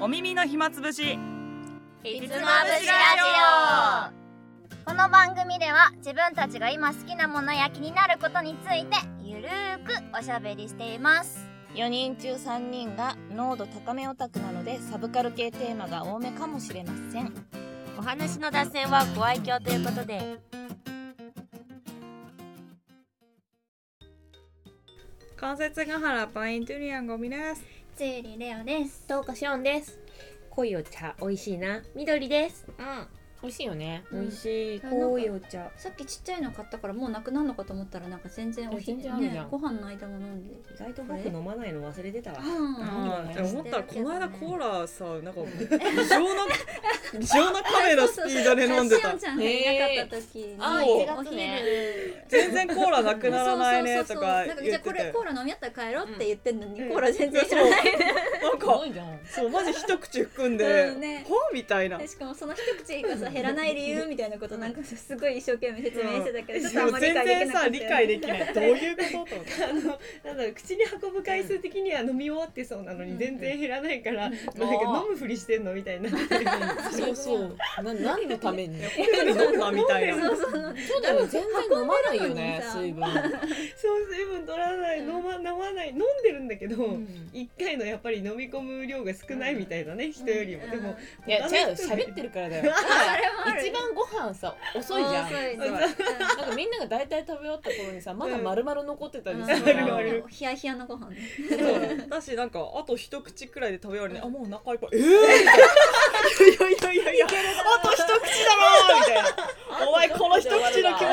お耳の暇つぶし。ひつまぶしラこの番組では自分たちが今好きなものや気になることについてゆるーくおしゃべりしています。4人中3人が濃度高めオタクなのでサブカル系テーマが多めかもしれません。お話の脱線はご愛嬌ということで。関節ヶ原パイントゥリアンゴミですつゆりレオです。どうかしおんです。濃いお茶美味しいな。緑です。うん美味しいよね。美味しい。濃いお茶。さっきちっちゃいの買ったからもうなくなるのかと思ったらなんか全然お全昼然あるじゃん。ねご飯の間も飲んで意外と僕飲まないの忘れてたわ。思ったらこの間コーラさなんか異常な 異常なカメラスピードで飲んでた。ちゃんがいなかった時に、あーお1月ね昼全然コーラなくならないねとかじ言っててゃあこれコーラ飲みやったら帰ろうって言ってんのに、うん。コーラ全然知らない、なんかいじゃん。そうマジ一口含んでうんね。はみたいな。でしかもその一口がさ減らない理由みたいなことなんかすごい一生懸命説明してたけど、ちょっとあん全然さ理解できないどういうこととあのなんだろう口に運ぶ回数的には飲み終わってそうなのに全然減らないから、なんか飲むふりしてんのみたいな。そうそう。な何のために？飲んだみたいな。そうそうそうそうだよね。全然飲まないよね水分。そう水分取らない飲ま飲まない。飲んでるんだけどん。一、回のやっぱり飲み込む量が少ないみたいだね、人よりも、うん。でもいや違うよ喋ってるからだよ 一番ご飯さ遅いじゃん。遅い。なんかみんなが大体食べ終わった頃にさまだ丸々残ってたりするあるある。ヒヤヒヤのご飯ね。そう。だしなんかあと一口くらいで食べ終わりにあもうお腹いっぱい。えー、みたいやいやいやいやあと一口だろみたいな。お前この一口の気持ち考え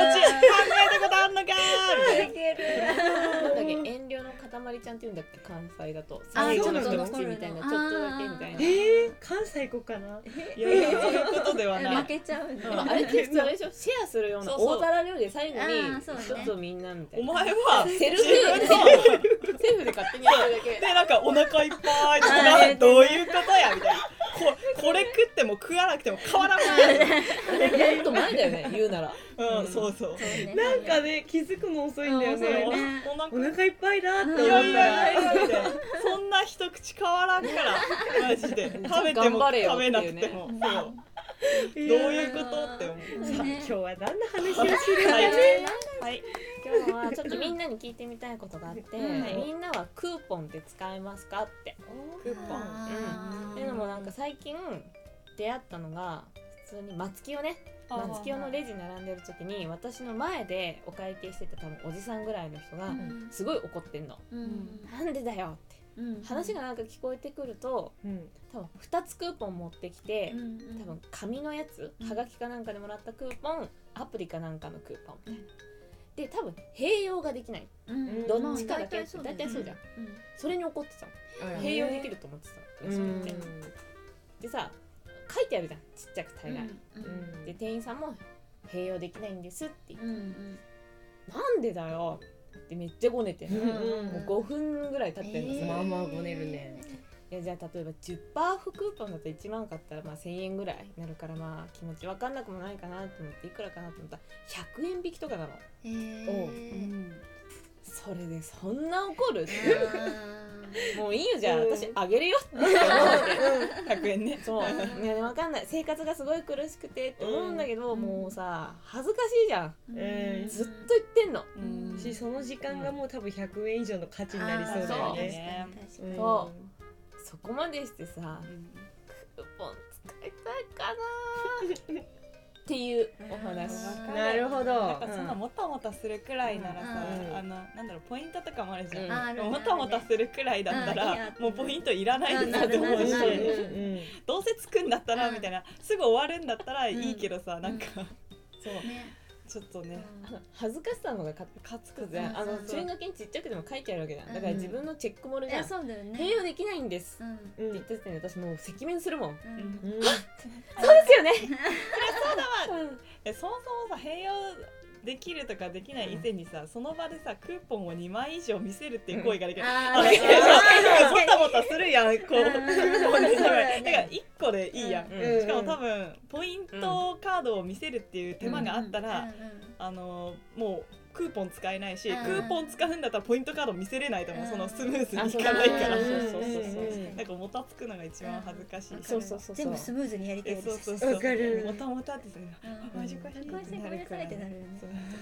たことあんのかみたいな。んだっけ遠慮の塊ちゃんって言うんだっけ関西だと。あ最後のちょっと一口みたいなちょっとだけみたいな。えー、関西行こうかな？ないやいやそういうことではない。負けちゃうんだ。でもあれってでしょ？シェアするような大皿料理で最後にね一つをみんなみたいおな前はセルフセルフで勝手にやってるだけでなんかお腹いっぱいとあかーどういうことやみたいなここれ食っても食わなくても変わらない、もっと前だよね言うなら。うん、そうそう。なんかね気づくの遅いんだよね。ねお腹いっぱいだって思ったいやいやら。そんな一口変わらんから。マジで。食べても食べなくても、そうどういうことって思う。さあね今日は何の話をするかはい。ね。はい。今日はちょっとみんなに聞いてみたいことがあって、うん。みんなはクーポンって使えますかって。クーポン。あーっていうのもなんか最近出会ったのが普通に松清ね松清のレジ並んでる時に私の前でお会計してた多分おじさんぐらいの人がうん。すごい怒ってんの、うん。なんでだよってうん。話がなんか聞こえてくるとうん。多分2つクーポン持ってきてうんうん。多分紙のやつうん。はがきかなんかでもらったクーポンアプリかなんかのクーポンみたいな。で多分併用ができない。うん。どっちかだけまあ大体そうじゃん。うん。それに怒ってたの。併用できると思ってたの。それってでさ書いてあるじゃん。ちっちゃく大概、うん。で店員さんも併用できないんですって言って、うん。うん。なんでだよってめっちゃごねて、うんもう5分ぐらい経ってるんですよ、えー。まあまあごねるね。いやじゃあ例えば10%オフクーポンだと1万買ったらまあ1000円ぐらいになるからまあ気持ち分かんなくもないかなと思っていくらかなと思ったら100円引きとかなの。へーそれでそんな怒る？ってあもういいよじゃあうん。私あげるよって思って100円 ね。そう。いや分かんない。生活がすごい苦しくてって思うんだけど、うん。もうさ恥ずかしいじゃん。うん。ずっと言ってんの、うん。しその時間がもう多分100円以上の価値になりそうだそうよね。ね確かに。う。んそそこまでしてさ、クーポン使いたいかな っていうお話なるほど。なんかそんなもたもたするくらいならさ、うん。あのなんだろうポイントとかもあるじゃん、もたもたするくらいだったらやもうポイントいらないなって思うしどうせつくんだったらうんみたいな。すぐ終わるんだったらいいけどさ、なんか。そう。ねちょっとね恥ずかしさのがかかつくつじゃんあのそうそう。注意書きにちっちゃくでも書いてあるわけじゃんだからうん自分のチェックモルじゃえんそうだよね。併用できないんです。うん。って言った時点で私もう赤面するもん。うん。うん。そうですよね。えそもそもさ併用できるとかできない以前にさ、その場でさクーポンを2枚以上見せるっていう行為ができる、あーあれ確かにもたもたするやん。こううん。クーポンで2そうだから1個でいいやん、うん。しかも多分ポイントカードを見せるっていう手間があったら、うん。うん。あのもうクーポン使えないし、うん。クーポン使うんだったらポイントカード見せれないと思う、うん。そのスムーズにいあそうかないから、うんそうそうそうそううん。なんかももたつくのが一番恥ずかしい、うんそうそうそうそう。全部スムーズにやりたいえです。そうそうそうわかる。もたもたってするうん恥ずかしいごめんなさいってなる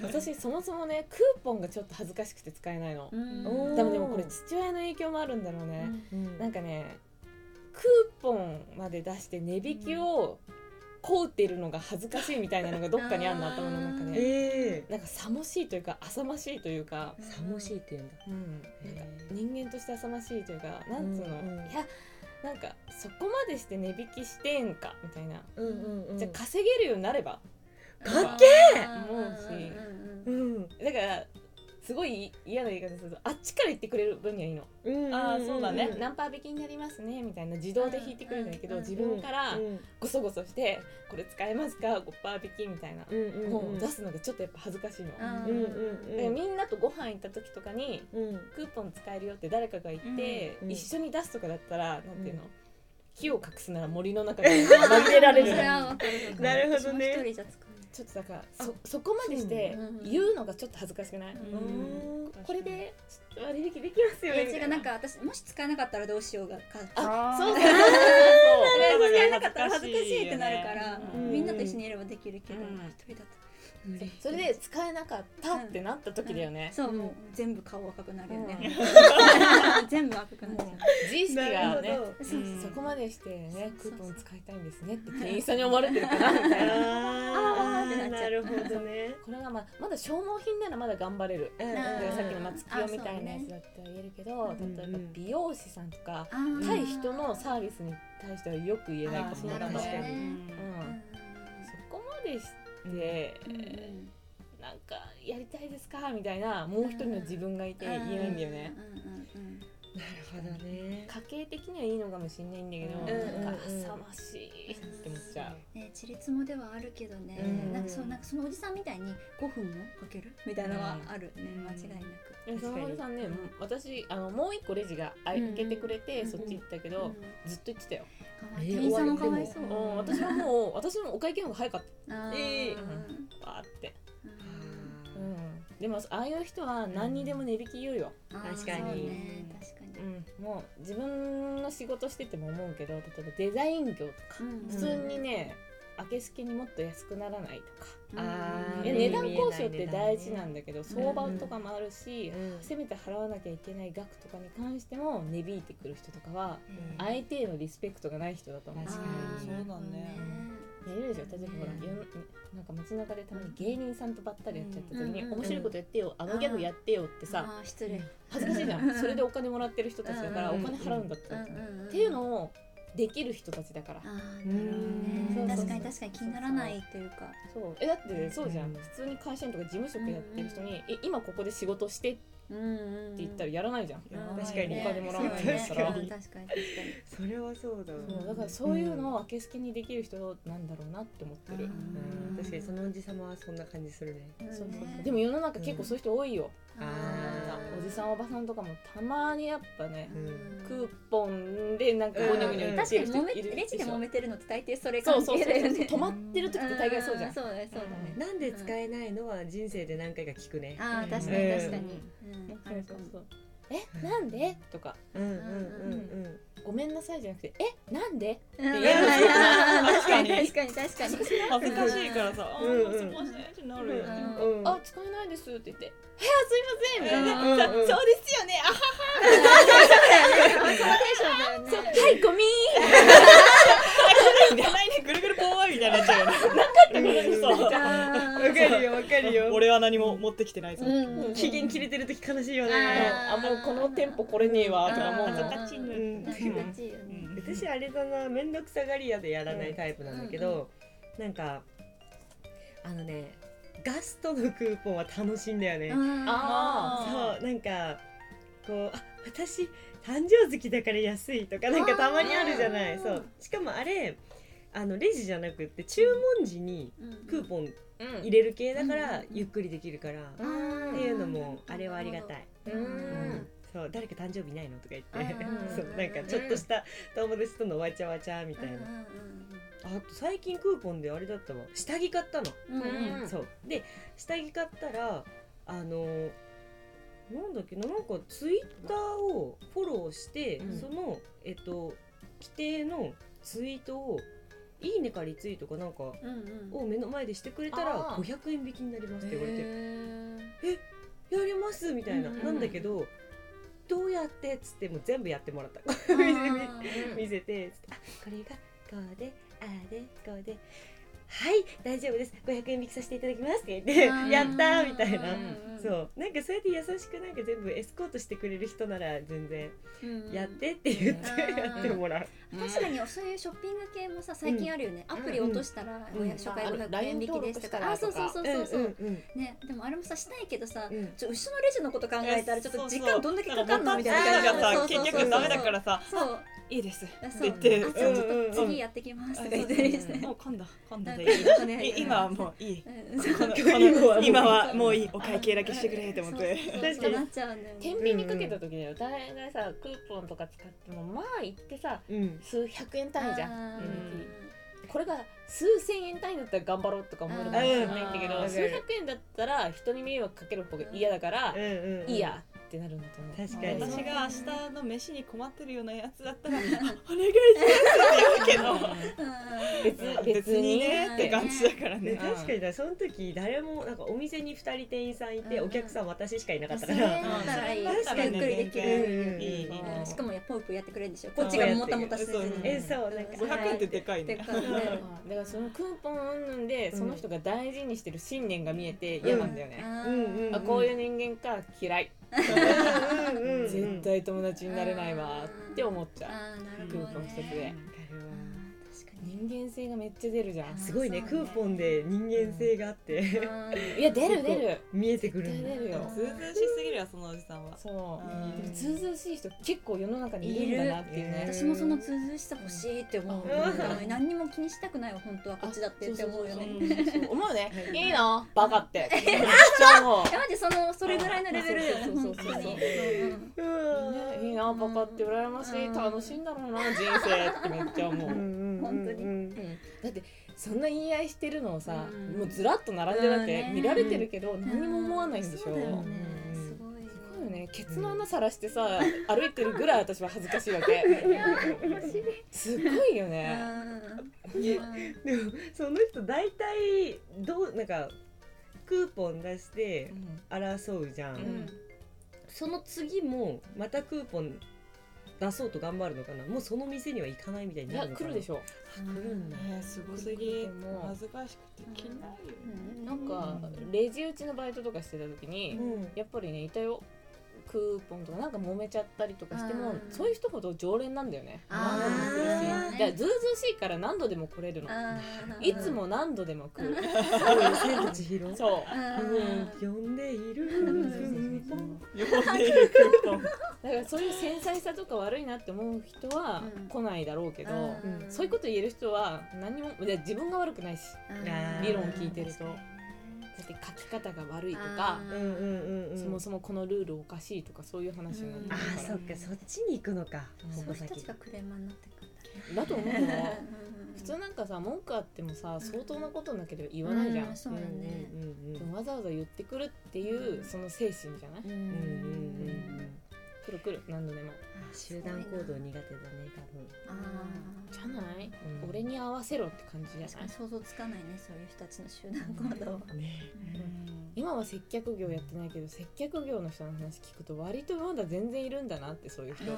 私そもそもねクーポンがちょっと恥ずかしくて使えないの、多分でもこれ父親の影響もあるんだろうね、うん。なんかねクーポンまで出して値引きをこうってるのが恥ずかしいみたいなのがどっかにあるの頭の中で。えなんかさもしいというか浅ましいというか、えさもしいって言うんだ。うん、なんか人間として浅ましいというかなんつうの、うんうんいやなんかそこまでして値引きしてんかみたいな、うんうんうん。じゃあ稼げるようになれば。かっけうん思うし。うん。だからすごい嫌な言い方するとあっちから言ってくれる分にはいいの、うん。あーそうだね。何パー引きになりますねみたいな自動で引いてくれるんだけど、うん。自分からうん。ごそごそしてこれ使えますか？5%引きみたいなうんうんもう出すのがちょっとやっぱ恥ずかしいの、うんうんらみんなとご飯行った時とかにうん。クーポン使えるよって誰かが言って、うん一緒に出すとかだったらなんていうの、うん。木を隠すなら森の中で紛れられる。なるほどね。一人じゃ使ちょっとだからそそこまでしてうん言うのがちょっと恥ずかしくない、うん。これで割引できますようね違うなんか私もし使えなかったらどうしようがかあそうそうそう使えなかったら恥ずかしいってなるからうんみんなと一緒にいればできるけどうん。一人だとそれで使えなかったってなった時だよね、そうもう全部顔赤くなるよね。う 全部赤くなっちゃう。自意識がねそこまでしてねクーポン使いたいんですねって店員さんに思われてるかなみたいな。ああなるほどねこれがまあまだ消耗品ならまだ頑張れる。うん。うんあーでさっきの松清みたいなやつだったら言えるけど、ん。例えば美容師さんとか、対人のサービスに対してはよく言えないかもしれない。うん。そこまでして、うんうん。なんかやりたいですか？みたいなもう一人の自分がいて言えないんだよね、うんうんうんなるほどね。家計的にはいいのかもしれないんだけど、うんなんか浅ましいって思っちゃう、ね、ちりつもではあるけどね、うん。なんかそうなんかそのおじさんみたいに5分もかける？みたいなのはあるね、うん間違いなく。でそのおじさんね、私あのもう一個レジが開けてくれて、うんそっち行ったけど、うんずっと言ってたよ、かわいい。えー店員さんもかわいそう。うん、私はもう 私もお会計の方が早かっあー。えー。たバーって、うん。うん、でもああいう人は何にでも値引き言うよ、確かに。そうね。確かに。うん、もう自分の仕事してても思うけど例えばデザイン業とか、うん普通にね明けすけにもっと安くならないとか、あー。いや値段交渉って大事なんだだけど相場とかもあるし、うん。せめて払わなきゃいけない額とかに関しても値引いてくる人とかはうん。相手へのリスペクトがない人だと思う。確かに。そうだねいやいるでしょ例えばほら、なんか街中でたまに芸人さんとばったりやっちゃった時に、うん。面白いことやってよあのギャグやってよってさ、失礼。恥ずかしいじゃん。それでお金もらってる人たちだから、うん。お金払うんだったら、っん。ていうのをできる人たちだから、あーなるほどうんね。確かに確かに気にならないっていうか。そう。えだってそうじゃん。普通に会社員とか事務職やってる人に、え今ここで仕事してってうんうん。言ったらやらないじゃん、確かに。お金もらわないんだったら、確かに。確かに。それはそうだわ。そうだからそういうのを明けすけにできる人なんだろうなって思ってる、うん。確かにそのおじさまはそんな感じするね。うんそうそう。ねでも世の中結構そういう人多いよ、おじさんおばさんとかもたまにやっぱね、うん。クーポンでなんかゴニョゴニョ言ってる人確かに揉めいるレジで揉めてるのって大抵それ関そうそうそう。係だよね。止まってる時って大概そうじゃん、ん。そうだね。そうだね。なんで使えないのは人生で何回か聞くね。ああ確かうん。に確かに。うんあそ。そうそう。えなんで？とか。うんうんうんうん。ごめんなさいじゃなくてえなんで？うん。ていう。確かに。確かに確かに。恥ずかしいからさ、うん。うんあーそこしてってなるよ。ね。あ使えないですって言って「えすいません」みたいなそうですよね。あはそのテンションだよね。はいゴミ いらないたいになっちゃうよね。うんそうわかるよわかるよ俺は何も持ってきてないぞ。うん期限切れてる時悲しいよね。ああもうこの店舗これねえわとかもう。私あれだな面倒くさがり屋でやらないタイプなんだけど、なんかあのねガストのクーポンは楽しいんだよね、あそうなんかこうあ私誕生月だから安いとかなんかたまにあるじゃない。そう。しかもあれあのレジじゃなくって注文時にクーポンうん。入れる系だからうん。ゆっくりできるから、っうんていうのもあれはありがたい、ううん。ん。そう誰か誕生日ないのとか言って。うん そうなんかちょっとした友達とのわちゃわちゃみたいな、あと最近クーポンであれだったわ。下着買ったの、うんそう。で下着買ったらあのなんだっけななんかツイッターをフォローして、うん。そのえっと規定のツイートをいいねかリツイートかなんかを目の前でしてくれたらあー。500円引きになりますって言われてへやりますみたいな、なんだけどどうやってっつってもう全部やってもらった。ー。見せてあこれがこうでああでこうではい大丈夫です。500円引きさせていただきますって言ってやったーみたいな。うんそう。なんかそうやって優しくなんか全部エスコートしてくれる人なら全然うんやってって言ってうん。やってもらう。確かにそういうショッピング系もさ最近あるよね、アプリ落としたらうん500初回あの500円引きですとか、LINE あそうそうそうそうそう、うんうんねでもあれもさしたいけどさ、うん。ちょ後ろのレジのこと考えたらちょっと時間どんだけかかるのみたいなながさそうそうそう。結局ダメだからさ。そういいです。そう。って。言ってちょっと次やってきます。もう今度今度なんでかいい今はもういい。うん。そうこのこ今はもうの今はもういいお会計だけしてくれって思って。そうそう確かに。天秤にかけた時にお互いがさクーポンとか使ってもまあ言ってさうん。数百円単位じゃん。これが数千円単位だったら頑張ろうとか思えるかもしれないんだけどうん。数百円だったら人に迷惑かける方が嫌だからうんうんうん。いいやってなるんだと思う。確かに。私が明日の飯に困ってるようなやつだったら「お願いします」って言うけど。別別にねって感じだからね、ね確かにだその時誰もなんかお店に2人店員さんいて、うん。お客さん私しかいなかったから、確かにゆっくりできるうん。いいしかもやポイポイやってくれるん。でしょこっちがもたもたせずにそうえそうなん。か500円ってでかいね。でかいねだからそのクーポンうんその人が大事にしてる信念が見えて嫌なんだよね、あうん。うん。ーあこういう人間か嫌い、絶対友達になれないわって思っちゃう。あーなるクーほどね。ポン一つで人間性がめっちゃ出るじゃん。すごいねそうね。クーポンで人間性があって、うん。いや出る出る。見えてくるんだ出るよ。ずうずうしすぎるよそのおじさんは。そう。うん。でもずうずうしい人結構世の中にいるんだなっていうね。私もその通ずしさ欲しいって思う、うん。何にも気にしたくないわ本当は。こっちだってって思うよね。思うね。い。いの？バカって。めっちゃ思う。いやマジそのそれぐらいのレベルだよねそうそうそうそう本当にいいなバカって羨ましい。楽しいんだろうな人生ってめっちゃ思う、うんうん。本当にうん。だってそんな言い合いしてるのをさ、うん。もうずらっと並んでだってうん。ね見られてるけど何にも思わないんでしょ、そうん。すごいよすごいよね。ケツの穴さらしてさ歩いてるぐらい私は恥ずかしいわけ。すごいよね。うん。でもその人大体どうなんかクーポン出して争うじゃん、うん。その次もまたクーポン出そうと頑張るのかな？もうその店には行かないみたいになるのかな？来るでしょあ来るんだ。えーすごすぎ恥ずかしくて着ないようん。なんかレジ打ちのバイトとかしてた時に、うん。やっぱりねいたよクーポンとかなんか揉めちゃったりとかしてもうん。そういう一言常連なんだよね。あ度も来るし。だからずうずうしいから何度でも来れるの。いつも何度でも来る。あ千と千尋そう。呼んでいる。呼んでいる。クーポンだからそういう繊細さとか悪いなって思う人はうん。来ないだろうけど、うん。そういうこと言える人は何にも自分が悪くないし。理論聞いてるとだって書き方が悪いとかあうんうんうんうん。そもそもこのルールおかしいとかそういう話になってあくるから。ーそっかそっちに行くのか。うん。そういう人たちがクレーマーになってくるんだね。だと思うよ。うん普通なんかさ文句あってもさ相当なことなければ言わないじゃん、うわざわざ言ってくるっていうその精神じゃない、うんうんうんうん来る来る何度でも。集団行動苦手だねあじゃない、うん。俺に合わせろって感じじゃない？想像つかないねそういう人たちの集団行動。多分ね。今は接客業やってないけど接客業の人の話聞くと割とまだ全然いるんだなってそういう人、うん、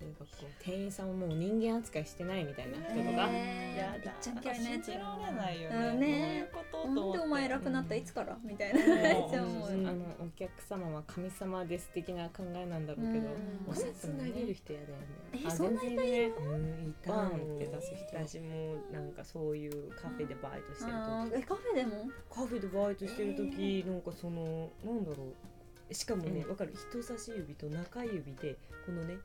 あ例えばこう店員さんをもう人間扱いしてないみたいな人とか、えー、いっちゃん。嫌いなやつ信じられないようんねね。どういうことなんでお前楽なった？いつから？みたいな。うん。あのお客様は神様です的な考えなんだろうけど、うん。お札投げる人やだよね。えあそんな人全然ねうんいたバーンって出す人。私もなんかそういうカフェでバイトしてる時。えカフェでも？カフェでバイトしてる時なんかそのなんだろう。しかもねうん。わかる？人差し指と中指でこのね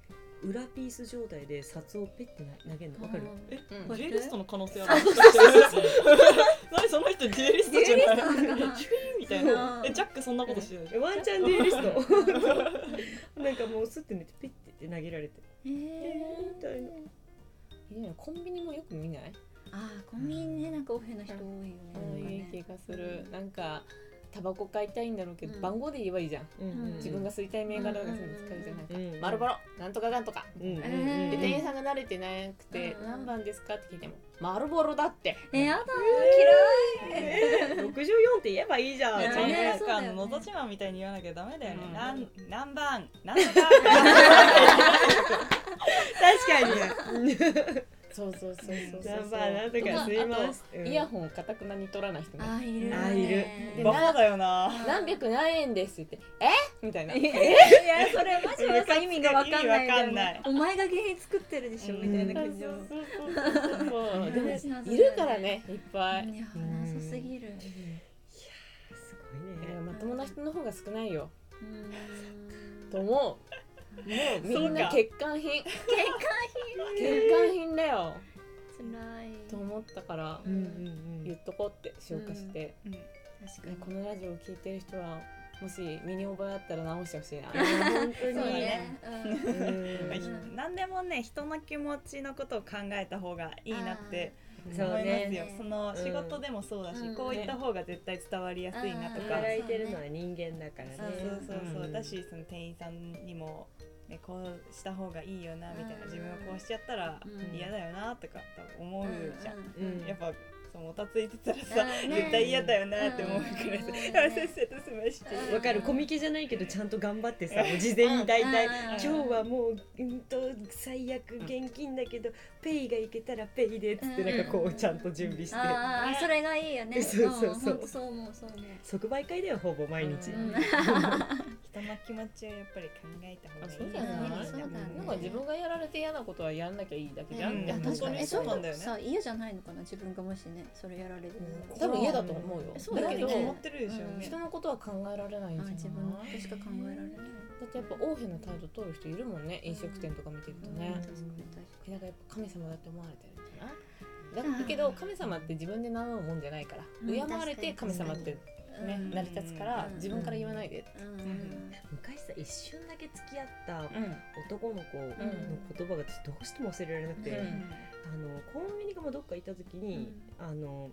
裏ピース状態で札をペッてな投げるのわかる？えうん。ジュエリストの可能性ある。何その人ジュエリストじゃない？みたいな。えジャックそんなことしてる？えワンチャンデュエリスト。なんかもうすって寝てペッて投げられて。えーみたいな。コンビニもよく見ない？あーコンビニねなんかオフェの人多いよね。多い気がする。なんかタバコ買いたいんだろうけど、うん。番号で言えばいいじゃん、うんうん自分が吸いたい銘柄がすぐ見つかるじゃない。か、うん丸ボロなんとかなんとか、うんうんうん。えで店員さんが慣れてなくて、うん何番ですかって聞いても丸ボロだって。えやだ64って言えばいいじゃん。ちゃんとなんそうだよね。かあののど自慢みたいに言わなきゃダメだよね。うん。なん何番なんとか確かに そうそうそうそうそう何番なんとかすいますあとイヤホンかたくなに取らない人ね。あいる。ねあいる。でバカだよな。何百何円ですってえ？みたいな。いやそれマジでさ意味がわかんない。お前が原因作ってるでしょみたいな感じそうのそうそうそうそう。でもいるからねいっぱい。いやなさすぎる。すごいね。いやまともな人の方が少ないよ。と思うもうみんな。そうか欠陥品。欠陥品。だよ。辛い。と思ったからうんうん言っとこうって消化して、うん確かねこのラジオを聞いてる人はもし身に覚えあったら直してほしいな。本当にね。うん。何でもね人の気持ちのことを考えた方がいいなって思いますねよ、その仕事でもそうだし、うん。こういった方が絶対伝わりやすいなとか、働いてるのは人間だからね。そうそうそう、ん。だしその店員さんにも、ね、こうした方がいいよなみたいな、うん自分はこうしちゃったらうん。嫌だよなとか多分思うじゃん、うん。やっぱそうもたついてたらさ、ね絶対嫌だよなって思うからさ、うんせっせと済まして、わかるコミケじゃないけどちゃんと頑張ってさ事前に大体今日はもううんと最悪現金だけどペイがいけたらペイでっつってなんかこうちゃんと準備してああそれがいいよねそうそうそうそう思うそう思う即売会だよほぼ毎日うん人の気持ちをやっぱり考えた方がいいそうじゃなそうだねなんか自分がやられて嫌なことはやんなきゃいいだけじゃん、うんいや確かに本当にそうなんだよねさ嫌じゃないのかな自分がもしねそれやられる多分嫌だと思うよ。そうだけど決まってるでしょ。うね、人のことは考えられないんじゃない？あ自分のことしか考えられない。だってやっぱ横柄な態度取る人いるもんね飲食店とか見てるとね、確かに確かなんかやっぱ神様だって思われてる。んじゃないだだけど神様って自分で名乗るもんじゃないから、うん。敬われて神様ってね、うん成り立つから、うん自分から言わないで、昔さ一瞬だけ付き合ったうん。男の子の言葉が私どうしても忘れられなくて、うんあのコンビニかもどっか行った時に、あの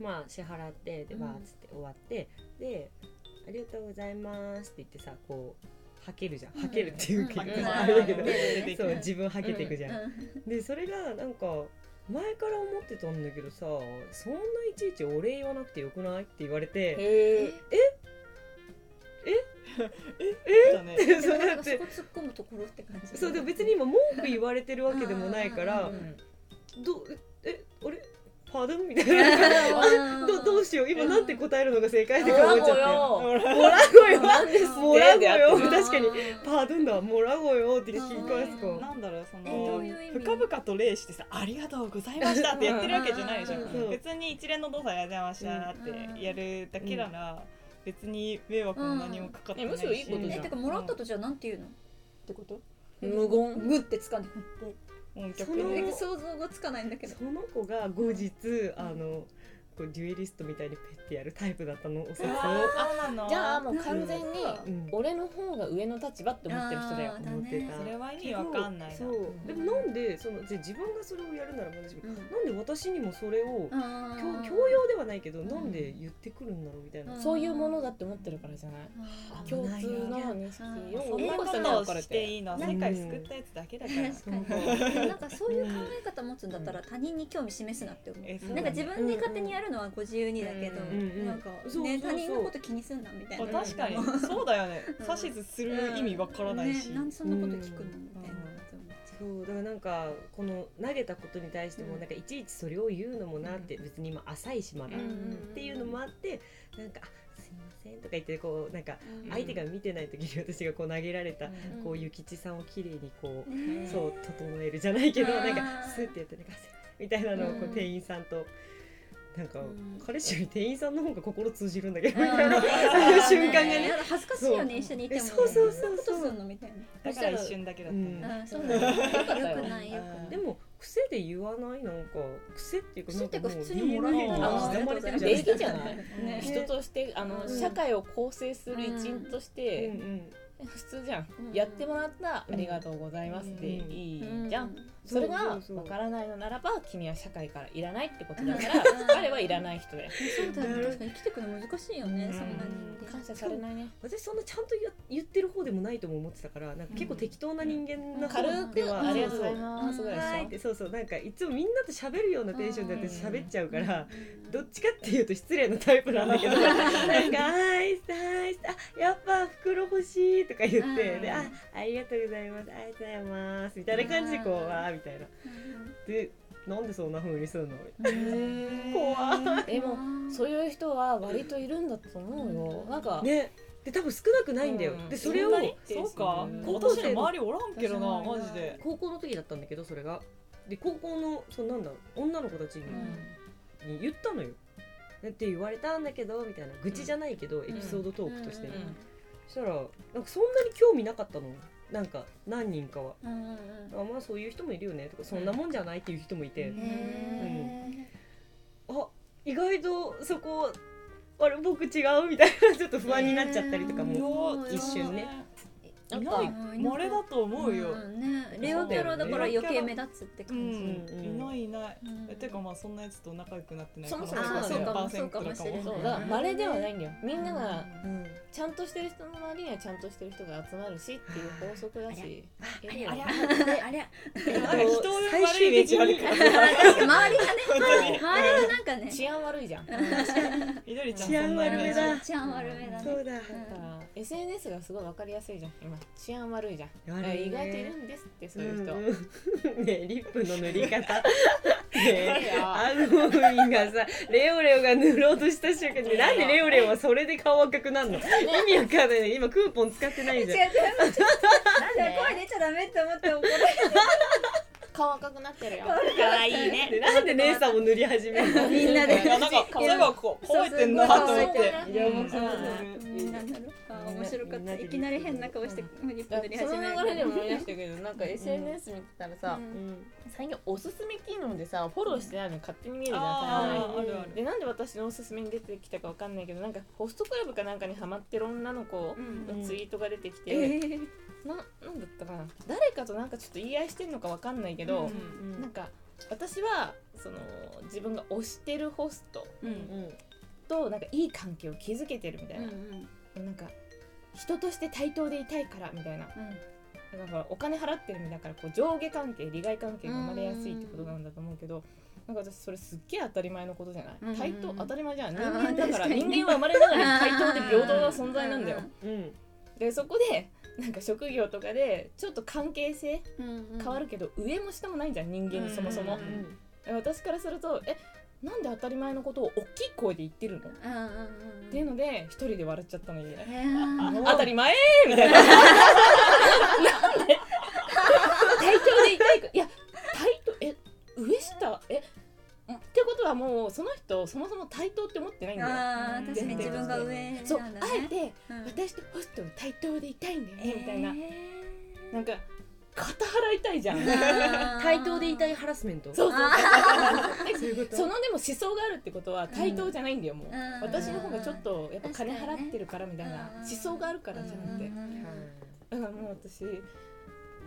まあ支払ってでうん。バーッつって終わってで「ありがとうございます」って言ってさこうはけるじゃん。はけるっていうか、うん。あれだけど、うん。そう自分はけていくじゃん。でそれがなんか前から思ってたんだけどさそんないちいちお礼言わなくてよくないって言われてへえ？だね。そうだって。そこ突っ込むところって感じそうでも別に今文句言われてるわけでもないからうんどえ？あれ？パードンみたいな。うん。どどうしよう？今なんて答えるのが正解とか思っちゃって。ももらごよ。なんですってもらごよ。うん確かに。パードンだもらごよって聞き返すかなんだろうその深々と礼してさ「ありがとうございました」ってやってるわけじゃないじゃうん。そう。ん別に一連の動作「ありました」ってやるだけなら別に迷惑も何もかかってないし。うん。えむしろいいことじゃん。えてかもらったとじゃあなんて言うの？ってこと？無言？グってつかんでうん逆想像がつかないんだけど。その子が後日あのこうデュエリストみたいにペッてやるタイプだったのお札を。あそうなの。じゃあもう完全にうん。俺の方が上の立場って思ってる人だよ。思ってた。それは意味わかんないな。そう。でもなんでその自分がそれをやるならまだしもうん。なんで私にもそれを強強要ではないけどん。なんで言ってくるんだろうみたいな。うん。そういうものだって思ってるからじゃない？共通の認識。をそんなことをしていいのは世界救ったやつだけだから。確かに。でもなんかそういう考え方持つんだったら他人に興味示すなって思う。なんか自分で勝手にやるのはご自由にだけど、うんうんなんかそうねそうそう。他人のこと気にすんなみたいな。あ確かに。そうだよね。指図する意味わからないし。ね、なんでそんなこと聞くのみたいな。そうだからなんかこの投げたことに対してもうん。なんかいちいちそれを言うのもなって別に今浅いしまだ。うんっていうのもあってなんかあすいませんとか言ってこうなんかうん。相手が見てない時に私がこう投げられたうん。こういう吉さんをきれいにこうね。そう整えるじゃないけどなんかスッてやってなんかすいませんみたいなのをこううん。店員さんとなんかうん。彼氏より店員さんの方が心通じるんだけどうん。みたいなそういう瞬間がね。恥ずかしいよね一緒にいてもえそうそうそうそうそんなことすんのみたいだから一瞬だけだったんだ。なあそうだねよくない？よく。ないでも癖で言わない？なんか癖っていうか癖っていうかなんもう普通にもらえる DNA にあー刻まれてるじゃない？礼儀じゃないね。人としてあの、うん。社会を構成する一員として、うんうん普通じゃん、うん。やってもらったありがとうございますっていいじゃん、それがそうそうそう。わからないのならば君は社会からいらないってことだからうん。彼はいらない人だよそうだよね。確かに生きてくの難しいよねうん。そんなに感謝されないね。私そんなちゃんと言言ってる方でもないとも思ってたからなんか結構適当な人間な方軽では、くありがとう。ございそうそうなんかいつもみんなと喋るようなテンションで私うん。喋っちゃうから、どっちかっていうと失礼なタイプなんだけど。なんか「はいはいあやっぱ袋欲しい」とか言ってうんで「あありがとうございますありがとうございます」みたいな感じでこううんわーみたいな。でなんでそんな風にするの？怖でもそういう人は割といるんだと思うよ。なんか、ね。で多分少なくないんだよ、うんでそれをそうか。うん私の周りおらんけどなマジで。高校の時だったんだけどそれが。で高校のそのなんだ女の子たちに,、に言ったのよ。って言われたんだけどみたいな。愚痴じゃないけど、エピソードトークとしてね、うんそしたらなんかそんなに興味なかったの？なんか何人かは。うんうんうん。あまあそういう人もいるよねとかそんなもんじゃないっていう人もいて、うん。へあ意外とそこあれ僕違う？みたいなちょっと不安になっちゃったりとかも、うん。一瞬ねいない。稀だと思うよ。んね。レオキャラだから余計目立つってう感じんうんいないいない。うん。えてかまあそんなやつと仲良くなってないそもそもそう。だよが1000%だかもそうかもそうしれないだから稀ではないんだよみんながうん。ちゃんとしてる人の周りにはちゃんとしてる人が集まるしっていう法則だし。ありゃありゃあり人を呼ぶ悪いイメ周りがね。周りがなんかね。治安悪いじゃん。だみどりちゃん。治安そんなイメージ悪めだ治安悪めだね。そうだ SNS がすごい分かりやすいじゃん。今治安悪いじゃん。ね。意外といるんですってそういう人、うんうん。ねリップの塗り方。ねアンモーミンがさレオレオが塗ろうとした瞬間になんでレオレオはそれで顔赤くなるの？意味わかんないね今クーポン使ってないじゃん。違う違う。なんで声出ちゃダメって思って怒られ顔赤くなってるよ。可愛いね。でなんで姉さんも塗り始めるの？みんなで。なんかそういえばこう吠えてんなと思って。いやもうそうそうみんななるあ面白かった。いきなり変な顔して無理だ塗りその始める流れでも思い出したけどなんか SNS 見てたらさ、うん。最近おすすめ機能でさフォローしてないの勝手に見えるじゃんでなんで私のおすすめに出てきたかわかんないけどなんかホストクラブかなんかにハマってる女の子うん。のツイートが出てきて、えーななんだったかな。誰かとなんかちょっと言い合いしてんのかわかんないけど、うんなんか私はその自分が推してるホストうんうん。となんかいい関係を築けてるみたいな、なんか人として対等でいたいからみたいな。だからお金払ってる身だからこう上下関係利害関係が生まれやすいってことなんだと思うけどなんか私それすっげえ当たり前のことじゃない、うんうんうん。対等当たり前じゃん人間だから人間は生まれながらに対等で平等な存在なんだよ、うん。でそこでなんか職業とかでちょっと関係性変わるけど、上も下もないじゃん人間にそもそも、私からするとえなんで当たり前のことを大きい声で言ってるの、っていうので一人で笑っちゃったのにね、当たり前みたいな。なんでもうその人そもそも対等って思ってないんだよ。あー確かに自分が上なんだね。そうあえてうん。私とホストの対等でいたいんだよね、みたいな。えなんか肩払いたいじゃん。ー。対等でいたいハラスメント？そうそう。そういうこと？そのでも思想があるってことは対等じゃないんだよもう、うん。私の方がちょっとやっぱ金払ってるからみたいなうん。思想があるからじゃなくて。うん。だからもう私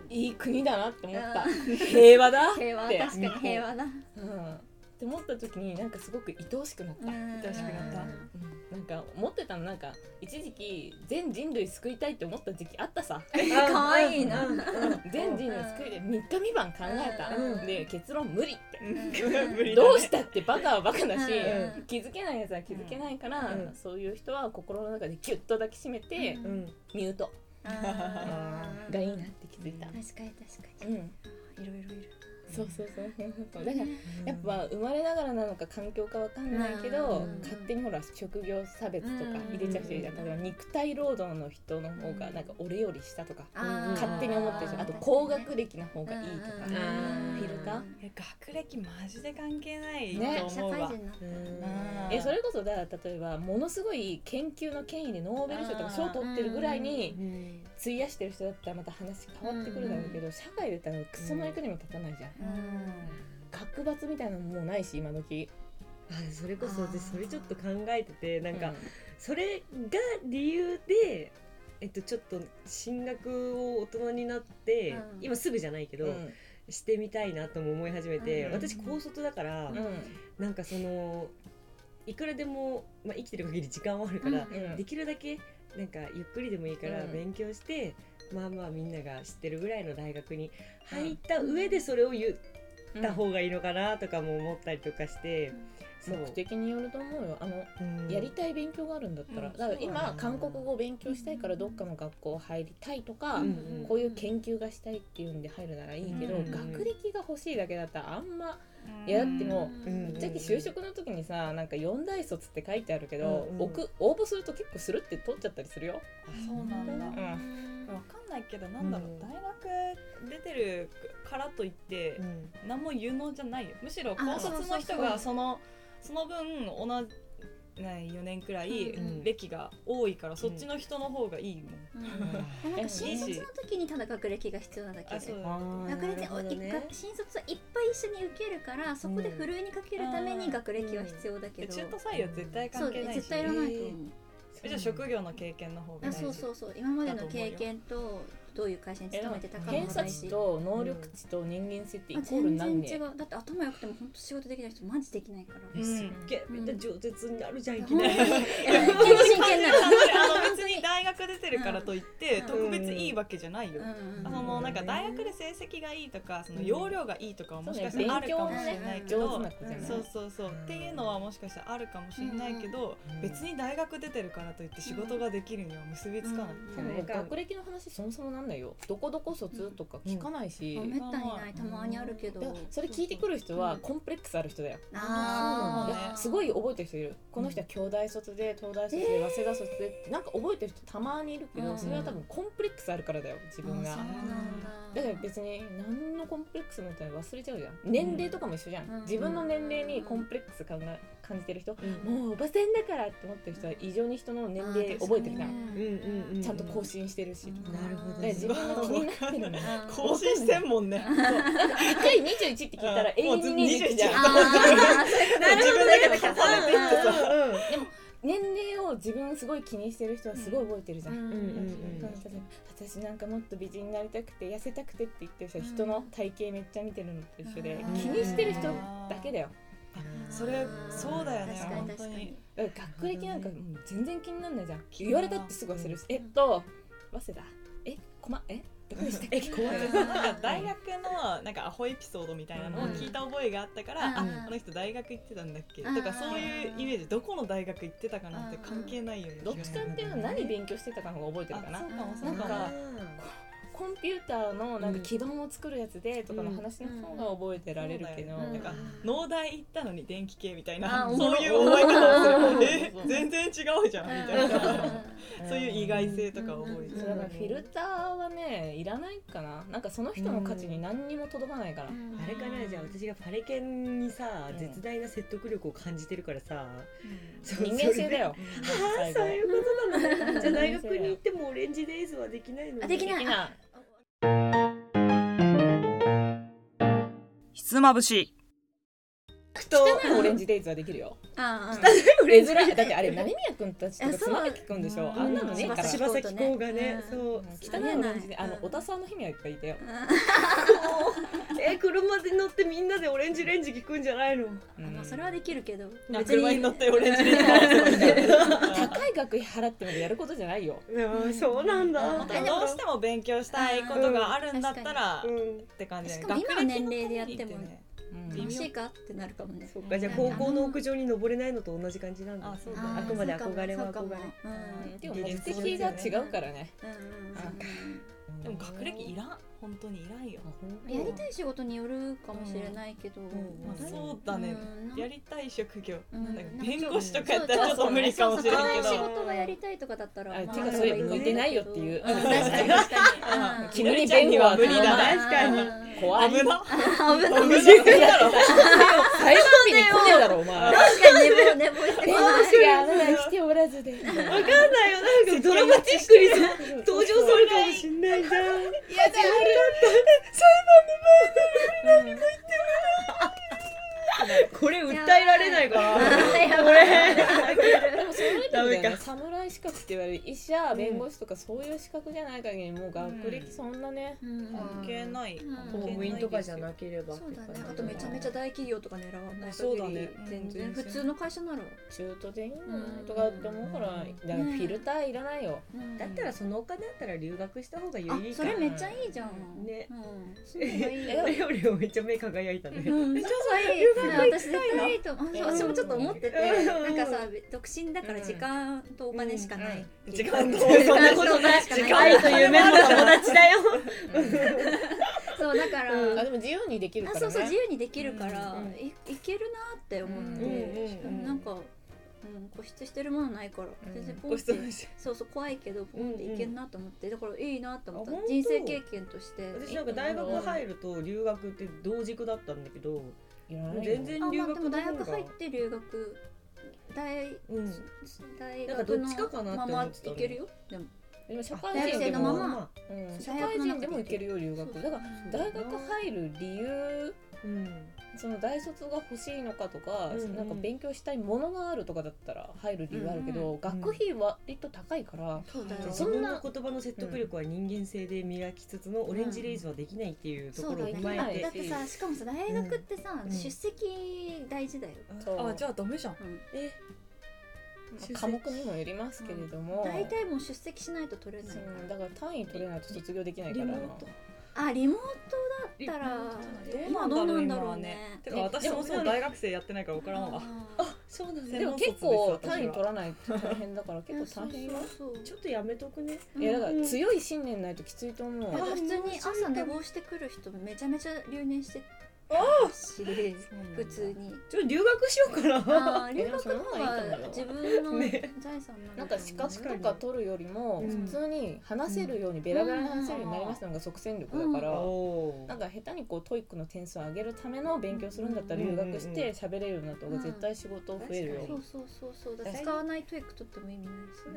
いい国だなって思った。平和だって。平和確かに平和だ。うんって思った時になんかすごく愛おしくなった、愛おしくなった。うん。なんか思ってたのなんか一時期全人類救いたいって思った時期あったさ。可愛いな。全人類救いで3日三晩考えた、うん。で結論無理って。どうしたってバカはバカだし、うん。気づけないやつは気づけないから、うん。そういう人は心の中でギュッと抱きしめて、ミュート。がいいなって気づいた、確かに確かうん、にいろいろいるそうそうそう。そ うだからやっぱ生まれながらなのか環境かわかんないけど、うん。勝手にほら職業差別とか入れちゃう人いるじゃん、うん。例えば肉体労働の人の方がなんか俺より下とか、勝手に思ってるしあと高学歴な方がいいとか、フィルター？学歴マジで関係ないね社と思うわ、会人にな。えそれこそだ例えばものすごい研究の権威でノーベル賞とか賞取ってるぐらいにうん。費やしてる人だったらまた話変わってくるだろうけど、社会で言ったらクソの役にも立たないじゃん、学罰みたいなのもうないし今時。あそれこそ私それちょっと考えててなんかうそれが理由でえっとちょっと進学を大人になって、うん。今すぐじゃないけど、うん。してみたいなとも思い始めて、うん。私高卒だから、うなんかそのいくらでも、まあ、生きてる限り時間はあるから、できるだけなんかゆっくりでもいいからうん。勉強して、まあまあみんなが知ってるぐらいの大学に入った上でそれを言った方がいいのかなとかも思ったりとかして、そう。目的によると思うよ。あのうん。やりたい勉強があるんだったら、うん。だから今韓国語を勉強したいからどっかの学校入りたいとか、こういう研究がしたいっていうんで入るならいいけど、うん学歴が欲しいだけだったらあんまいやだってもううんぶっちゃけ就職の時にさなんか4大卒って書いてあるけど、うん応募すると結構するって取っちゃったりするよ。そうなんだ、うん。わかんないけどなんだろう、うん。大学出てるからといって、うん。何も有能じゃないよ。むしろあ高卒の人そうそうそう。がそのその分同じね4年くらいうん。歴が多いから、そっちの人の方がいいもん、うん。なんか新卒の時にただ学歴が必要なだけで。学歴なるほどね。を新卒はいっぱい一緒に受けるからそこでふるいにかけるために学歴は必要だけど、で中途採用絶対そう関係ないし。絶対いらないと思う、えじゃあ職業の経験の方が大事あそうそうそう。今までの経験とどういう会社に勤めてたかも偏差値と能力値と人間性ってイあコールなん。ね然違う。だって頭良くても本当仕事できない人マジできないから。うん。すっげえみん。な饒舌になるじゃんいきなり。真剣になるあの別に大学出てるからといって、うん特別いいわけじゃないよ、うのもうなんか大学で成績がいいとかその容量がいいとかはもしかしたらあるかもしれないけど、そうそうそうっていうのはもしかしたらあるかもしれないけど、うん別に大学出てるからといって仕事ができるには結びつかない、学歴の話そもそもなんないよどこどこ卒とか聞かないし、めったにないたまにあるけどそれ聞いてくる人はコンプレックスある人だよ、あそうなんだねすごい覚えてる人いるこの人は京大卒で東大卒で早稲田卒でってなんか覚えてる人たまにいるけど、うんそれは多分コンプレックスあるからだよ自分が。だ。だから別に何のコンプレックスみたいなの忘れちゃうじゃん。年齢とかも一緒じゃん、うん自分の年齢にコンプレックス感が感じてる人、うん。もうおばさんだからって思ってる人は異常に人の年齢覚えてるじゃん、うんうんうんちゃんと更新してるし、うんなるほどね。自分が気になってるのうん。更新してんもんね。一回21って聞いたら永遠に21じゃん。自分だけで重ねてってさ年齢を自分すごい気にしてる人はすごい覚えてるじゃん、うんうんうん私なんかもっと美人になりたくて痩せたくてって言ってる人の体型めっちゃ見てるのと一緒でうん。気にしてる人だけだよ。それそうだよね確かに本当に。学歴なんかもう全然気にならないじゃん。気に言われたってすぐ忘れるしえっと早稲田？え駒？え？どこでしたっけえ困るなん。か大学のなんかアホエピソードみたいなのを聞いた覚えがあったから、うん。あこの人大学行ってたんだっけ、うん。とかそういうイメージ。どこの大学行ってたかなんて関係ないよね、どっちかっていうと何勉強してたかの方が覚えてるかな？あそうかもそうか。もなんかコンピューターのなんか基盤を作るやつでとかの話の方が覚えてられるけど、なんか農大行ったのに電気系みたいあな そう。いう覚え方をする。全然違うじゃんみたいな。そういう意外性とか覚えてだからフィルターはねいらないかななん。かその人の価値に何にも届かないから、あれかなじゃあ私がパレケンにさうん。絶大な説得力を感じてるからさ人間性だよああそういうことなのじゃあ大学に行ってもオレンジデイズはできないのあできないひつまぶし。と汚いオレンジデイズはできるよ。あ珍しい。だってあれ成宮君たちとかあそう。妻夫木君でしょ？あんなのねえから。柴咲コウがねうん。そう。汚いオレンジであの小田さんの日にはいっぱいいたよ、え車で乗ってみんなでオレンジレンジ聞くんじゃないの？あそれはできるけど。車に乗ってオレンジレンジ。高い額払ってまでやることじゃないよ。そうなんだ。うん。どうしても勉強したいことがあるんだったら、っうん。て感じしかも今の年齢でやっても楽しいか？ってなるかもね。そっか。じゃあ高校の屋上に登れないのと同じ感じなんだ。あそうだあくまで憧れは憧れ。うん。でも目的が違うからね。うんうんでも学歴いらん。本当にいらんよ、うんやりたい仕事によるかもしれないけど。ん。まあ、そうだね、うん。やりたい職業、うん。弁護士とかやったらちょっと無理かもしれんけそうそう。そうど仕事がやりたいとかだったらあまあてかそれ向いてないよっていう。うん確かに確かに。うん。君に弁護は無理だね確かに怖い。危な。危な。い無人だろ裁判日に来ねえだろお前確かに寝坊寝坊して弁こ護士がまだ来ておらずでわかんな。いよな。んかドラマチックにさ登場するかもしんな。いじゃんやだ。これ訴えられないかなやばいこれ訴えられないかな。これダメか。侍資格って言われる医者弁護士とかそういう資格じゃない限りもう学歴そんなね、関係ない。うん。公務員とかじゃなければ。そうだね。あとめちゃめちゃ大企業とか狙わないそうだね。全然。普通の会社なら。中途でいいんじゃないとかって思うからだからフィルターいらないよ、だったらそのお金あったら留学した方が有意あ義かそれめっちゃいいじゃん。ね。うん。それがいい。よレオレオめっちゃ目輝いたね、うん、め っちゃいい。私絶対いいと思う。そう私もちょっと思ってて、うん。なんかさ、独身だから時間とお金しかない。時間とそんなことない。時間愛と夢の友達だよ。そうだから、あでも自由にできるからね。あそうそう自由にできるから、うんいいけるなって思って、なんか、うん、固執してるものないから、ん。全然ポンごってそうそう怖いけどポンっていけるなと思って、だからいいなと思った。人生経験として。私なんか大学入ると留学って同軸だったんだけど全然留学のでも大学入って留学大うん。大なんかどっちかかなって学のままいけるよ。でもでも社大会人でも学生のまま。うん、社会人でも行けるよ留学。だから大学入る理由うん。その大卒が欲しいのかとか、うんうん。なんか勉強したいものがあるとかだったら入る理由あるけど、ん学費は割と高いから、そうだよ自分の言葉の説得力は人間性で磨きつつのオレンジレイズはできないっていうところを踏まだえてってさしかもさ大学ってさ、うん。出席大事だよ、そうあじゃあダメじゃん。うん。えまあ科目にもよりますけれども、大体もう出席しないと取れないだから単位取れないと卒業できないからな。あリモートだったらど今どうなんだろうね。てか私もそう大学生やってないから分からんわ。あそうなんだでも結構単位取らないと大変だからー結構大変よちょっとやめとくね。いやだから強い信念ないときついと思う、普通に朝寝坊してくる人めちゃめちゃ留年してし普通に。ちょっと留学しようかな。留学の方が自分のね。財産なんか資格とか取るよりもうん。普通に話せるようにベラベラに話せるようになりましたのが即戦力だから、おなんか下手にこう TOEIC の点数を上げるための勉強するんだったら留学して喋れるようになった方が絶対仕事増えるよ、そうそうそうそう。使わない TOEIC 取っても意味ない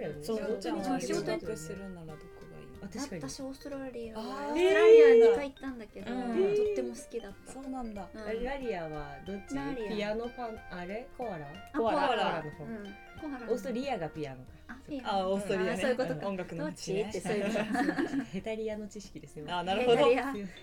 ね。そうそうじゃあ仕事仕事ににするならどこが。いいあ確かに私オーストラリアオーストラリア2回行ったんだけど、うん。とっても好きだった、そうなんだ。ラリアはどっち？ピアノパンあれ？コアラ？あコアラ。コアラ。コアラの方。うん。コアラオーストリアがピアノか。あオーストリアそういうことか音楽のどっち？道ねってそういうこと ヘタリアの知識ですよ。あなるほど。ヘタリア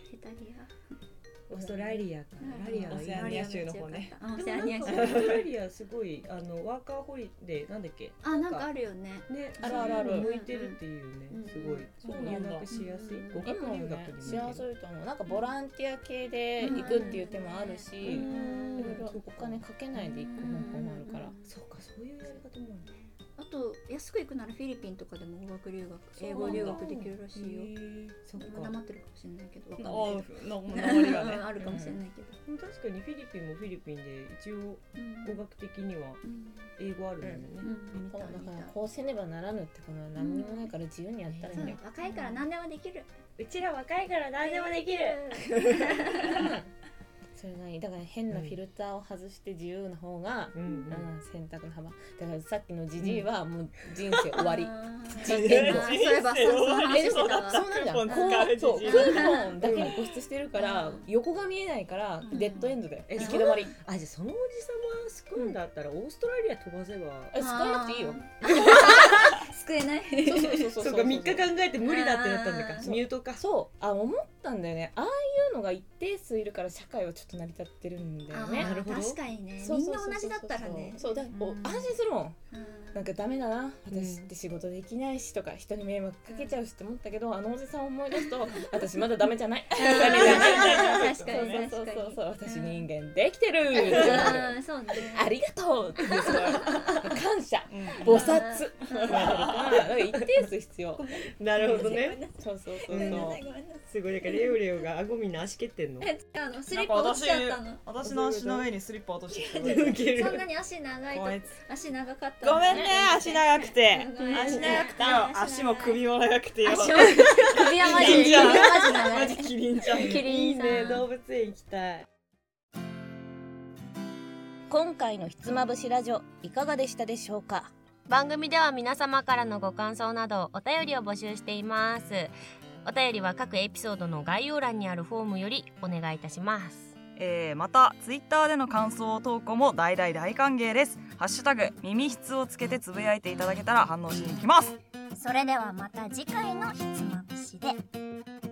オーストラリアかラリアオセアニア州の方ね。アオセアニア。州オーストラリアすごいあのワーカーホリデーなんだっけ？あなんかあるよね。ねあるある。ある向いてるっていうねうん。すごい。そう入学しやすい。うん。語学留今もね学に向いてる。幸せいと思うなん。かボランティア系で行くっていう手もあるし、いうん。ろいろお金かけないで行く方法もあるから、そうかそういうやり方もあるあと安く行くならフィリピンとかでも語学留学英語留学できるらしいよ。そっ今か黙ってるかもしれないけどわかんあないけど。の鉛がね。うんあるかもしれないけど、確かにフィリピンもフィリピンで一応うん語学的にはうん英語あるんだよねだからこうせねばならぬってことは何にもないから自由にやったらいいんだよ、若いから何でもできる。うちら若いから何でもできる それがいいだから変なフィルターを外して自由な方が、うんうん。選択の幅。だからさっきのジジイはもう人生終わり、人生そういえばそうなんだこ使ううそうクーポンだけに固執してるから、うん。横が見えないからうん。デッドエンドだよ、き止まり。あじゃあそのおじさま救うんだったらオーストラリア飛ばせば。え救わなくていいよ 救えない。そうそうそうそうそう。か3日考えて無理だってなったんだか。あーミュートか。そう。あ思ったんだよね。ああいうのが一定数いるから社会はちょっと成り立ってるんだよね。なるほど確かにね。みんな同じだったらね。そうだ、おうん。安心するもん。うんなんかダメだな。私って仕事できないしとか人に迷惑かけちゃうしって思ったけどあのおじさんを思い出すと 私まだダメじゃない。確かにそう確かにそうそうそうそう私うん人間できてるうんそうねありがとうっていう感謝菩薩だから一定数必要なるほどねそうそうそうそうすごいだからレオレオが顎みんな足蹴ってんのえあのスリッパ落ちちゃったの私の足の上にスリッパ落としてきてウケるそんなに足長いと足長かったごめんね足長くて。足長くて。よ足足も首も長くて。よ足も。首はマジキリンじゃんマジキリンじゃんキリンね。動物園行きたい。今回のひつまぶしラジオいかがでしたでしょうか？番組では皆様からのご感想などお便りを募集しています。お便りは各エピソードの概要欄にあるフォームよりお願いいたしますえー、またツイッターでの感想投稿も大大大歓迎です。ハッシュタグ耳質をつけてつぶやいていただけたら反応しに行きます。それではまた次回のひつまぶしで。